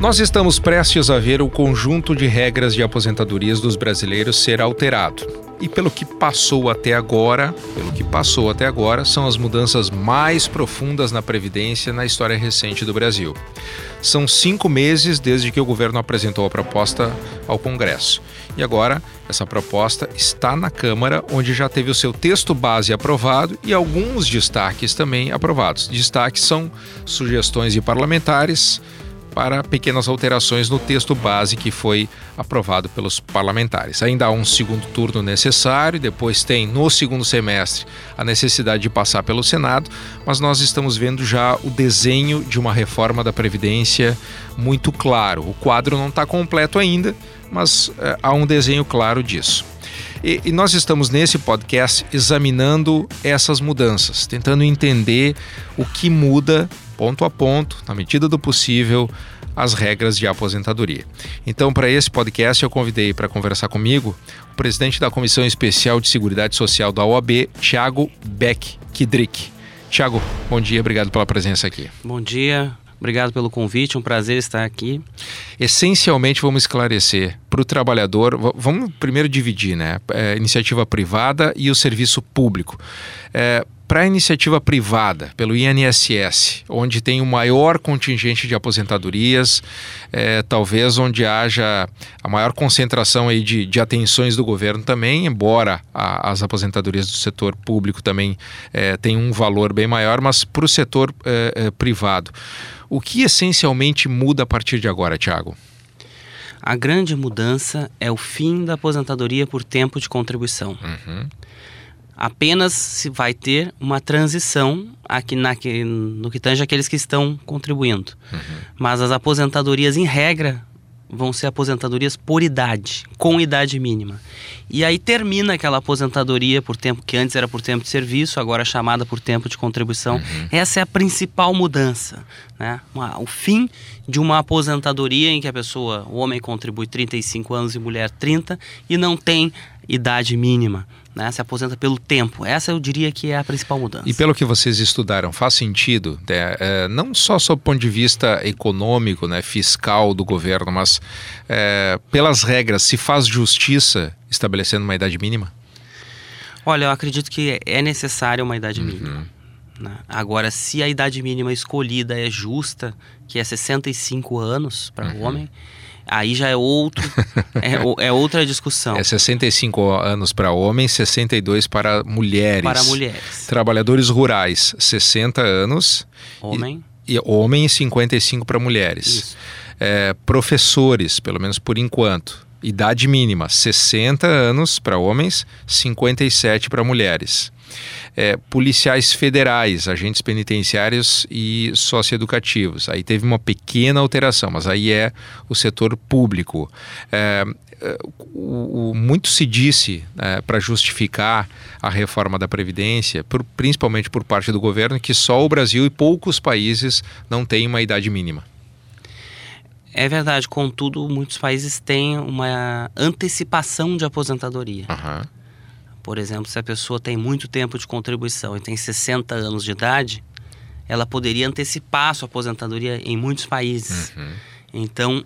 Nós estamos prestes a ver o conjunto de regras de aposentadorias dos brasileiros ser alterado. E pelo que passou até agora, pelo que passou até agora, são as mudanças mais profundas na previdência na história recente do Brasil. São cinco meses desde que o governo apresentou a proposta ao Congresso. E agora, essa proposta está na Câmara, onde já teve o seu texto base aprovado e alguns destaques também aprovados. Destaques são sugestões de parlamentares para pequenas alterações no texto base que foi aprovado pelos parlamentares. Ainda há um segundo turno necessário, depois tem no segundo semestre a necessidade de passar pelo Senado, mas nós estamos vendo já o desenho de uma reforma da Previdência muito claro. O quadro não está completo ainda, mas é, há um desenho claro disso. E, e, nós estamos nesse podcast examinando essas mudanças, tentando entender o que muda ponto a ponto, na medida do possível, as regras de aposentadoria. Então, para esse podcast, eu convidei para conversar comigo o presidente da Comissão Especial de Seguridade Social da OAB, Tiago Beck Kidrick. Tiago, bom dia, obrigado pela presença aqui. Bom dia, Obrigado pelo convite, um prazer estar aqui. Essencialmente, vamos esclarecer para o trabalhador, vamos primeiro dividir, né? É, iniciativa privada e o serviço público. É, para a iniciativa privada, pelo INSS, onde tem o maior contingente de aposentadorias, é, talvez onde haja a maior concentração aí de, de atenções do governo também, embora a, as aposentadorias do setor público também é, tenham um valor bem maior, mas para o setor é, é, privado. O que essencialmente muda a partir de agora, Tiago? A grande mudança é o fim da aposentadoria por tempo de contribuição. Uhum apenas se vai ter uma transição aqui na, no que tange aqueles que estão contribuindo. Uhum. Mas as aposentadorias, em regra, vão ser aposentadorias por idade, com idade mínima. E aí termina aquela aposentadoria por tempo que antes era por tempo de serviço, agora é chamada por tempo de contribuição. Uhum. Essa é a principal mudança, né? Uma, o fim de uma aposentadoria em que a pessoa, o homem contribui 35 anos e mulher 30 e não tem idade mínima né? Se aposenta pelo tempo. Essa eu diria que é a principal mudança. E pelo que vocês estudaram, faz sentido, né? é, não só sob o ponto de vista econômico, né, fiscal do governo, mas é, pelas regras, se faz justiça estabelecendo uma idade mínima? Olha, eu acredito que é necessária uma idade uhum. mínima. Né? Agora, se a idade mínima escolhida é justa, que é 65 anos para o uhum. homem, aí já é outro é, é, outra discussão. É 65 anos para homens, 62 para mulheres. Para mulheres. Trabalhadores rurais, 60 anos. Homem. E, e homem 55 para mulheres. Isso. É, professores, pelo menos por enquanto. Idade mínima, 60 anos para homens, 57 para mulheres é, policiais federais, agentes penitenciários e socioeducativos. Aí teve uma pequena alteração, mas aí é o setor público. É, é o, o, muito se disse é, para justificar a reforma da Previdência, por, principalmente por parte do governo, que só o Brasil e poucos países não têm uma idade mínima. É verdade, contudo, muitos países têm uma antecipação de aposentadoria. Uhum. Por exemplo, se a pessoa tem muito tempo de contribuição e tem 60 anos de idade, ela poderia antecipar a sua aposentadoria em muitos países. Uhum. Então,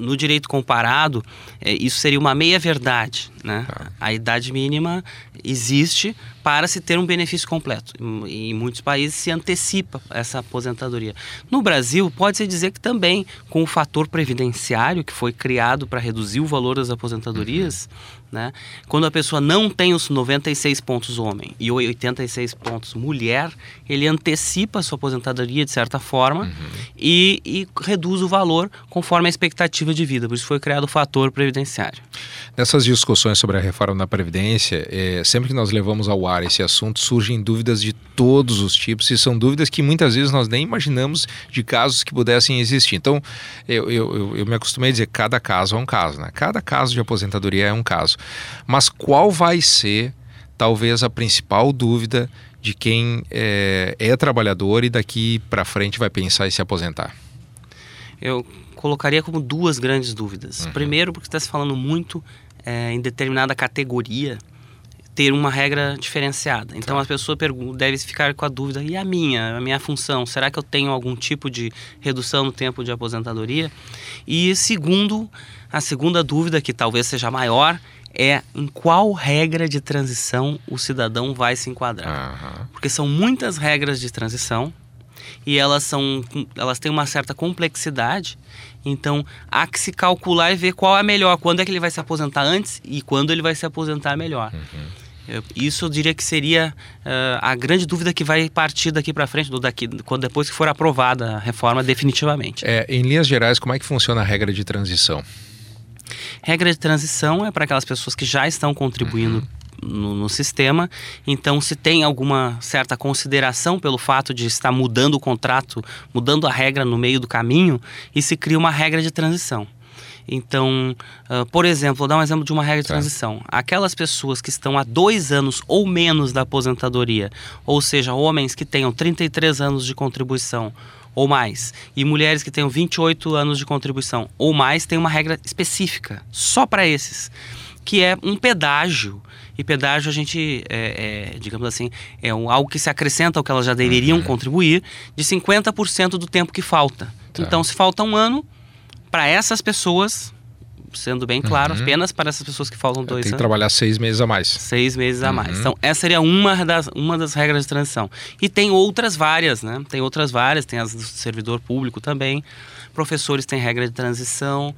no direito comparado, é, isso seria uma meia-verdade. Né? Tá. A idade mínima existe para se ter um benefício completo. Em, em muitos países se antecipa essa aposentadoria. No Brasil, pode-se dizer que também, com o fator previdenciário que foi criado para reduzir o valor das aposentadorias, uhum. Né? quando a pessoa não tem os 96 pontos homem e 86 pontos mulher, ele antecipa a sua aposentadoria de certa forma uhum. e, e reduz o valor conforme a expectativa de vida. Por isso foi criado o fator previdenciário. Nessas discussões sobre a reforma da Previdência, é, sempre que nós levamos ao ar esse assunto, surgem dúvidas de todos os tipos e são dúvidas que muitas vezes nós nem imaginamos de casos que pudessem existir. Então, eu, eu, eu me acostumei a dizer que cada caso é um caso, né? Cada caso de aposentadoria é um caso. Mas qual vai ser, talvez, a principal dúvida de quem é, é trabalhador e daqui para frente vai pensar em se aposentar? Eu colocaria como duas grandes dúvidas. Uhum. Primeiro, porque está se falando muito é, em determinada categoria, ter uma regra diferenciada. Então tá. a pessoa deve ficar com a dúvida: e a minha, a minha função? Será que eu tenho algum tipo de redução no tempo de aposentadoria? E segundo, a segunda dúvida, que talvez seja maior, é em qual regra de transição o cidadão vai se enquadrar. Uhum. Porque são muitas regras de transição e elas são elas têm uma certa complexidade então há que se calcular e ver qual é melhor quando é que ele vai se aposentar antes e quando ele vai se aposentar melhor uhum. isso eu diria que seria uh, a grande dúvida que vai partir daqui para frente do daqui quando depois que for aprovada a reforma definitivamente é, em linhas gerais como é que funciona a regra de transição regra de transição é para aquelas pessoas que já estão contribuindo uhum no, no, sistema. Então, se tem alguma certa consideração pelo fato de estar mudando o contrato, mudando a regra no meio do caminho, e se cria uma regra de transição. Então, uh, por exemplo, vou dar um exemplo de uma regra de tá. transição. Aquelas pessoas que estão há dois anos ou menos da aposentadoria, ou seja, homens que tenham 33 anos de contribuição ou mais, e mulheres que tenham 28 anos de contribuição ou mais, tem uma regra específica só para esses, que é um pedágio e pedágio a gente, é, é, digamos assim, é um, algo que se acrescenta ao que elas já deveriam uhum. contribuir de 50% do tempo que falta. Tá. Então, se falta um ano, para essas pessoas, sendo bem claro, uhum. apenas para essas pessoas que faltam dois Tem que trabalhar seis meses a mais. Seis meses a mais. Uhum. Então, essa seria uma das, uma das regras de transição. E tem outras várias, né? Tem outras várias, tem as do servidor público também. Professores têm regra de transição.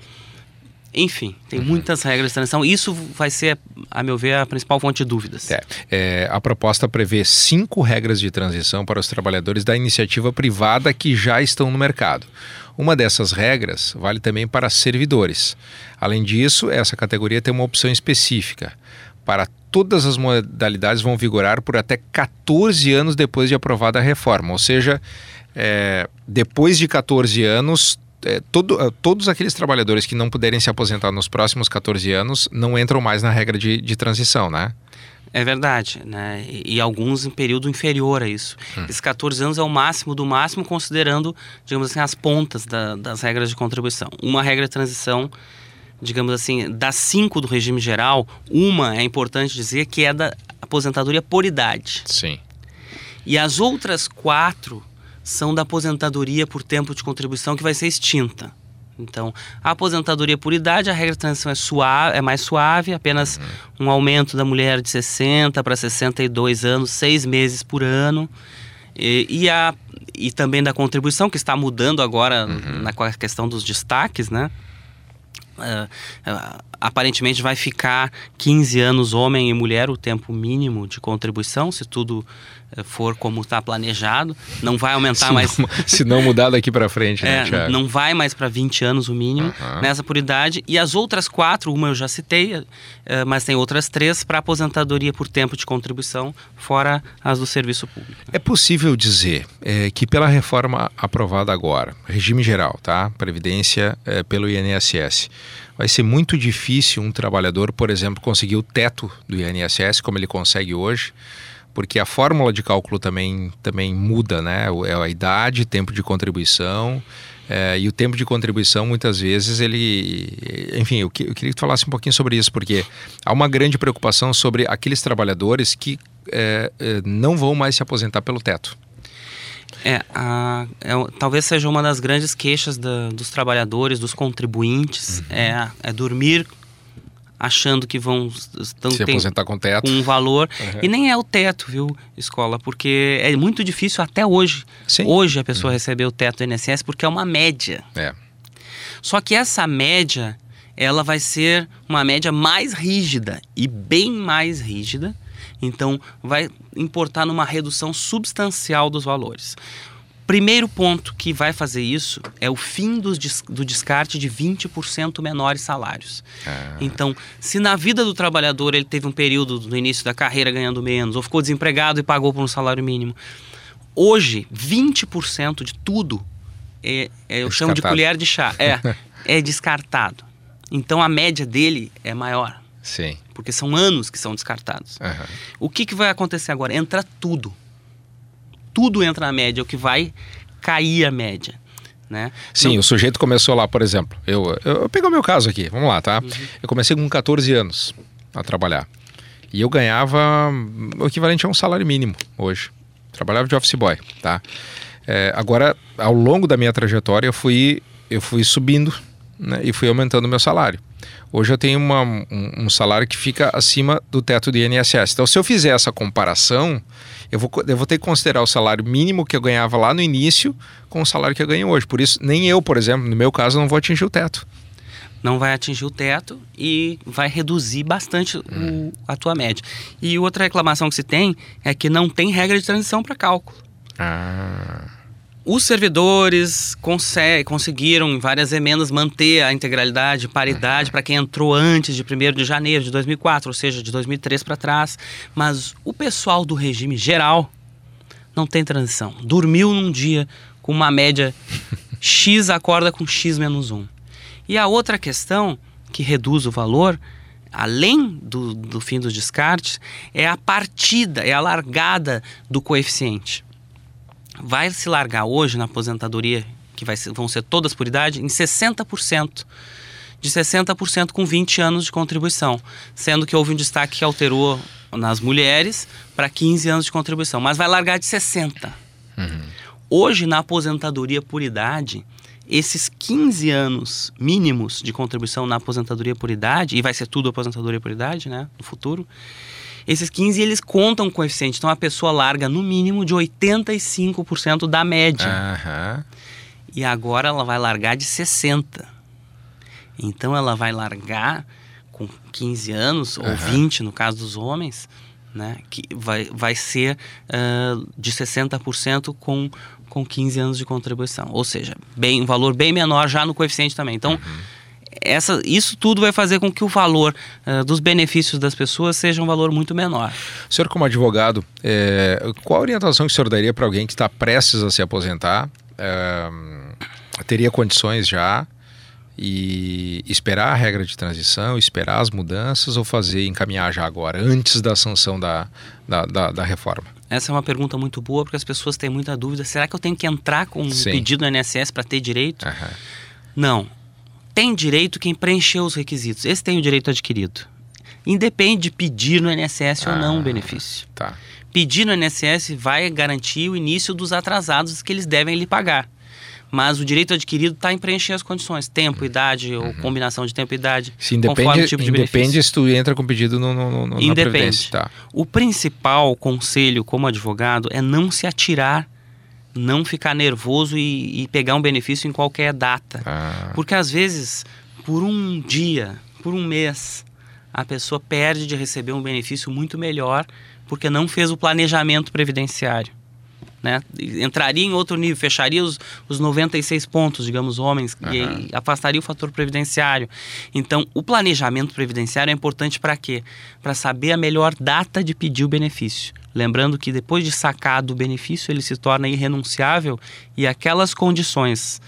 Enfim, tem uhum. muitas regras de transição. Isso vai ser, a meu ver, a principal fonte de dúvidas. É, é, a proposta prevê cinco regras de transição para os trabalhadores da iniciativa privada que já estão no mercado. Uma dessas regras vale também para servidores. Além disso, essa categoria tem uma opção específica. Para todas as modalidades vão vigorar por até 14 anos depois de aprovada a reforma. Ou seja, é, depois de 14 anos, é, todo, é, todos aqueles trabalhadores que não puderem se aposentar nos próximos 14 anos não entram mais na regra de, de transição, né? É verdade, né? E, e, alguns em período inferior a isso. Hum. Esses 14 anos é o máximo do máximo, considerando, digamos assim, as pontas da, das regras de contribuição. Uma regra de transição, digamos assim, das cinco do regime geral, uma é importante dizer que é da aposentadoria por idade. Sim. E as outras quatro são da aposentadoria por tempo de contribuição que vai ser extinta. Então, a aposentadoria por idade, a regra de transição é, suave, é mais suave, apenas uhum. um aumento da mulher de 60 para 62 anos, seis meses por ano. E, e, a, e também da contribuição, que está mudando agora uhum. na questão dos destaques, né? Uh, uh, aparentemente vai ficar 15 anos homem e mulher o tempo mínimo de contribuição, se tudo for como está planejado. Não vai aumentar se mais. Não, se não mudar daqui para frente, né, é, Não vai mais para 20 anos o mínimo uhum. nessa por idade. E as outras quatro, uma eu já citei, mas tem outras três para aposentadoria por tempo de contribuição, fora as do serviço público. É possível dizer é, que pela reforma aprovada agora, regime geral, tá? Previdência é, pelo INSS vai ser muito difícil um trabalhador, por exemplo, conseguir o teto do INSS como ele consegue hoje, porque a fórmula de cálculo também, também muda, né? É a idade, tempo de contribuição. É, e o tempo de contribuição, muitas vezes, ele. Enfim, eu, eu, queria que tu falasse um pouquinho sobre isso, porque há uma grande preocupação sobre aqueles trabalhadores que é não vão mais se aposentar pelo teto. É, a, é, talvez seja uma das grandes queixas da, dos trabalhadores, dos contribuintes, uhum. é, é dormir achando que vão estão, se aposentar com teto um valor uhum. e nem é o teto viu escola porque é muito difícil até hoje Sim. hoje a pessoa uhum. receber o teto do INSS porque é uma média é. só que essa média ela vai ser uma média mais rígida e bem mais rígida então, vai importar numa redução substancial dos valores. Primeiro ponto que vai fazer isso é o fim do, do descarte de 20% menores salários. Ah. Então, se na vida do trabalhador ele teve um período no início da carreira ganhando menos, ou ficou desempregado e pagou por um salário mínimo, hoje 20% de tudo é, é eu é chamo de colher de chá, é, é descartado. Então a média dele é maior. Sim. Porque são anos que são descartados. Uhum. O que, que vai acontecer agora? Entra tudo. Tudo entra na média, o que vai cair a média. Né? Sim, Não... o sujeito começou lá, por exemplo. Eu, eu, eu pego o meu caso aqui, vamos lá, tá? Uhum. Eu comecei com 14 anos a trabalhar. E eu ganhava o equivalente a um salário mínimo hoje. Trabalhava de office boy, tá? É, agora, ao longo da minha trajetória, eu fui, eu fui subindo né, e fui aumentando o meu salário. Hoje eu tenho uma, um, um, salário que fica acima do teto do INSS. Então, se eu fizer essa comparação, eu vou, eu vou ter que considerar o salário mínimo que eu ganhava lá no início com o salário que eu ganho hoje. Por isso, nem eu, por exemplo, no meu caso, não vou atingir o teto. Não vai atingir o teto e vai reduzir bastante hum. o, a tua média. E outra reclamação que se tem é que não tem regra de transição para cálculo. Ah. Os servidores conseguiram, em várias emendas, manter a integralidade, paridade para quem entrou antes de 1 de janeiro de 2004, ou seja, de 2003 para trás. Mas o pessoal do regime geral não tem transição. Dormiu num dia com uma média X, acorda com X menos 1. E a outra questão que reduz o valor, além do, do fim dos descartes, é a partida, é a largada do coeficiente vai se largar hoje na aposentadoria, que vai ser, vão ser todas por idade, em 60%. De 60% com 20 anos de contribuição. Sendo que houve um destaque que alterou nas mulheres para 15 anos de contribuição. Mas vai largar de 60%. Uhum. Hoje, na aposentadoria por idade, esses 15 anos mínimos de contribuição na aposentadoria por idade, e vai ser tudo aposentadoria por idade, né, no futuro, esses 15 eles contam o coeficiente. Então a pessoa larga no mínimo de 85% da média. Uhum. E agora ela vai largar de 60%. Então ela vai largar com 15 anos, uhum. ou 20 no caso dos homens, né? Que vai, vai ser uh, de 60% com, com 15 anos de contribuição. Ou seja, bem, um valor bem menor já no coeficiente também. Então. Uhum essa, isso tudo vai fazer com que o valor uh, dos benefícios das pessoas seja um valor muito menor. O senhor, como advogado, é, qual a orientação que o senhor daria para alguém que está prestes a se aposentar? É, teria condições já e esperar a regra de transição, esperar as mudanças ou fazer encaminhar já agora, antes da sanção da, da, da, da reforma? Essa é uma pergunta muito boa porque as pessoas têm muita dúvida. Será que eu tenho que entrar com um Sim. pedido no INSS para ter direito? Uhum. Não tem direito quem preencheu os requisitos. Esse tem o direito adquirido. Independe de pedir no INSS ah, ou não o ah, benefício. Tá. Pedir no INSS vai garantir o início dos atrasados que eles devem lhe pagar. Mas o direito adquirido está em preencher as condições, tempo, idade ou uhum. combinação de tempo e idade. Se independe, tipo de independe se tu entra com pedido no, no, no independe. Tá. O principal conselho como advogado é não se atirar não ficar nervoso e, e pegar um benefício em qualquer data. Ah. Porque às vezes, por um dia, por um mês, a pessoa perde de receber um benefício muito melhor porque não fez o planejamento previdenciário. Né? Entraria em outro nível, fecharia os, os 96 pontos, digamos, homens, uhum. e afastaria o fator previdenciário. Então, o planejamento previdenciário é importante para quê? Para saber a melhor data de pedir o benefício. Lembrando que depois de sacado o benefício, ele se torna irrenunciável e aquelas condições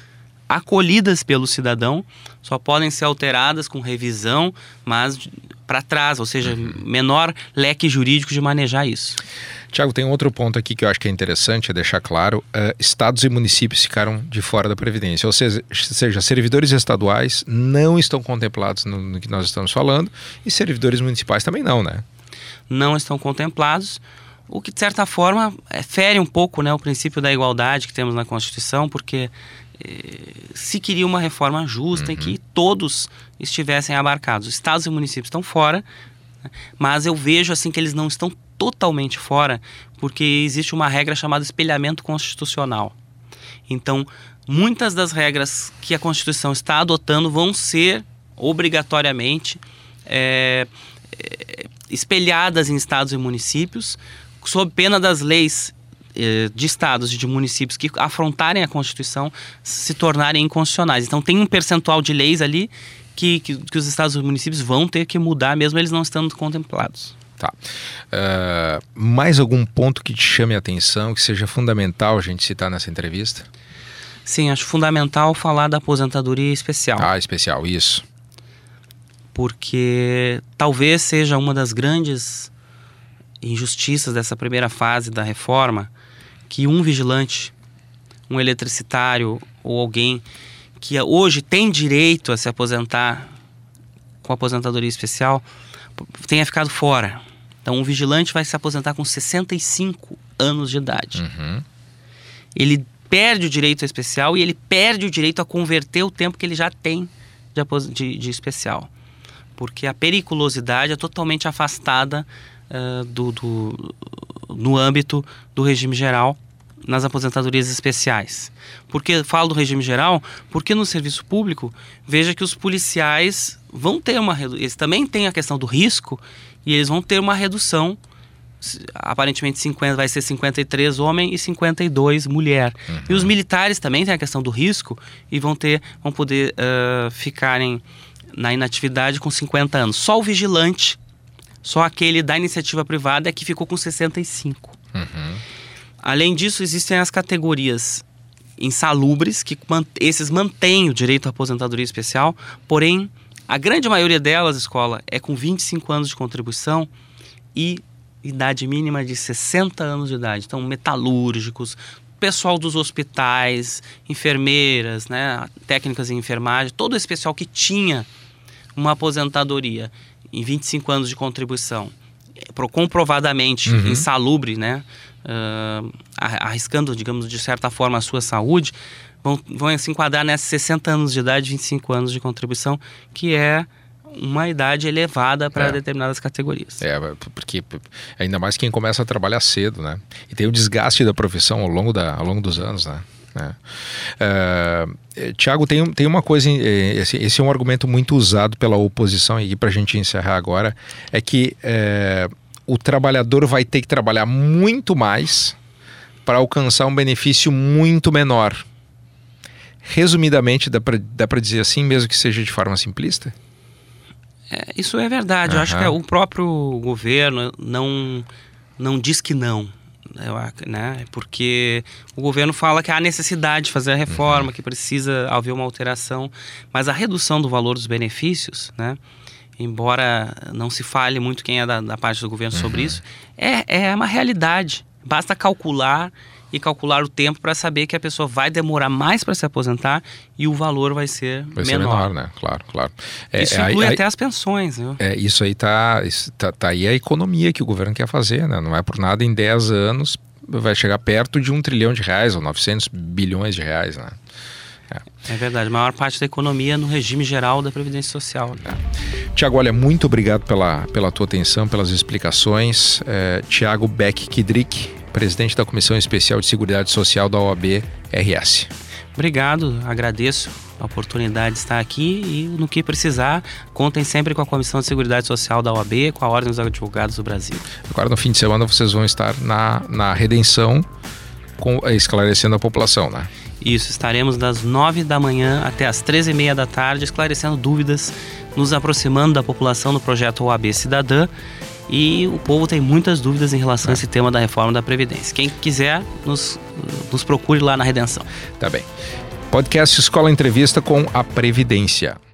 acolhidas pelo cidadão só podem ser alteradas com revisão, mas para trás, ou seja, uhum. menor leque jurídico de manejar isso. Tiago, tem outro ponto aqui que eu acho que é interessante é deixar claro: uh, estados e municípios ficaram de fora da Previdência, ou seja, seja, servidores estaduais não estão contemplados no, no que nós estamos falando e servidores municipais também não, né? Não estão contemplados o que de certa forma é, fere um pouco né, o princípio da igualdade que temos na Constituição, porque eh, se queria uma reforma justa uhum. em que todos estivessem abarcados. Os estados e municípios estão fora, né, mas eu vejo assim que eles não estão totalmente fora, porque existe uma regra chamada espelhamento constitucional. Então, muitas das regras que a Constituição está adotando vão ser obrigatoriamente é, é, espelhadas em estados e municípios, sob pena das leis eh, de estados e de municípios que afrontarem a Constituição se tornarem inconstitucionais. Então tem um percentual de leis ali que, que, que os estados e municípios vão ter que mudar, mesmo eles não estando contemplados. Tá. Uh, mais algum ponto que te chame a atenção, que seja fundamental a gente citar nessa entrevista? Sim, acho fundamental falar da aposentadoria especial. Ah, especial, isso. Porque talvez seja uma das grandes injustiças dessa primeira fase da reforma que um vigilante, um eletricitário ou alguém que hoje tem direito a se aposentar com aposentadoria especial tenha ficado fora. Então, um vigilante vai se aposentar com 65 anos de idade. Uhum. Ele perde o direito especial e ele perde o direito a converter o tempo que ele já tem de, de, de especial. Porque a periculosidade é totalmente afastada uh, do, do, no âmbito do regime geral nas aposentadorias especiais. Porque falo do regime geral, porque no serviço público, veja que os policiais vão ter uma eles também têm a questão do risco e eles vão ter uma redução aparentemente 50 vai ser 53 homem e 52 mulher. Uhum. E os militares também têm a questão do risco e vão ter vão poder uh, ficarem na inatividade com 50 anos. Só o vigilante, só aquele da iniciativa privada é que ficou com 65. Uhum. Além disso, existem as categorias insalubres, que esses mantêm o direito à aposentadoria especial, porém, a grande maioria delas, escola, é com 25 anos de contribuição e idade mínima de 60 anos de idade. Então, metalúrgicos, pessoal dos hospitais, enfermeiras, né, técnicas em enfermagem, todo esse pessoal que tinha uma aposentadoria em 25 anos de contribuição, comprovadamente uhum. insalubre, né, uh, arriscando, digamos, de certa forma a sua saúde, vão, vão se enquadrar nesses 60 anos de idade, 25 anos de contribuição, que é uma idade elevada para é. determinadas categorias. É, porque ainda mais quem começa a trabalhar cedo, né? E tem o desgaste da profissão ao longo, da, ao longo dos anos, né? É. Uh, Tiago, tem, tem uma coisa, esse, esse, é um argumento muito usado pela oposição, e para a gente encerrar agora, é que uh, o trabalhador vai ter que trabalhar muito mais para alcançar um benefício muito menor. Resumidamente, dá para dizer assim, mesmo que seja de forma simplista? É, isso é verdade. Uhum. Eu acho que é, o próprio governo não, não diz que não. Né? Porque o governo fala que há necessidade de fazer a reforma, uhum. que precisa haver uma alteração, mas a redução do valor dos benefícios, né? embora não se fale muito quem é da, da parte do governo uhum. sobre isso, é, é uma realidade. Basta calcular e calcular o tempo para saber que a pessoa vai demorar mais para se aposentar e o valor vai ser vai menor. Ser menor, né? Claro, claro. É, isso inclui aí, até aí, as pensões, viu? É, isso aí tá, tá, tá aí a economia que o governo quer fazer, né? Não é por nada em 10 anos vai chegar perto de um trilhão de reais ou 900 bilhões de reais, né? É. é verdade, a maior parte da economia no regime geral da Previdência Social. É. Tiago, olha, muito obrigado pela, pela tua atenção, pelas explicações. É, Tiago Beck Kidrick, presidente da Comissão Especial de Seguridade Social da OAB RS. Obrigado, agradeço a oportunidade de estar aqui e no que precisar, contem sempre com a Comissão de Seguridade Social da OAB, com a Ordem dos Advogados do Brasil. Agora no fim de semana vocês vão estar na, na redenção com, esclarecendo a população, né? Isso, estaremos das 9 da manhã até as 13h30 da tarde esclarecendo dúvidas, nos aproximando da população do projeto OAB Cidadã e o povo tem muitas dúvidas em relação a esse tema da reforma da Previdência. Quem quiser, nos, nos procure lá na Redenção. Tá bem. Podcast Escola Entrevista com a Previdência.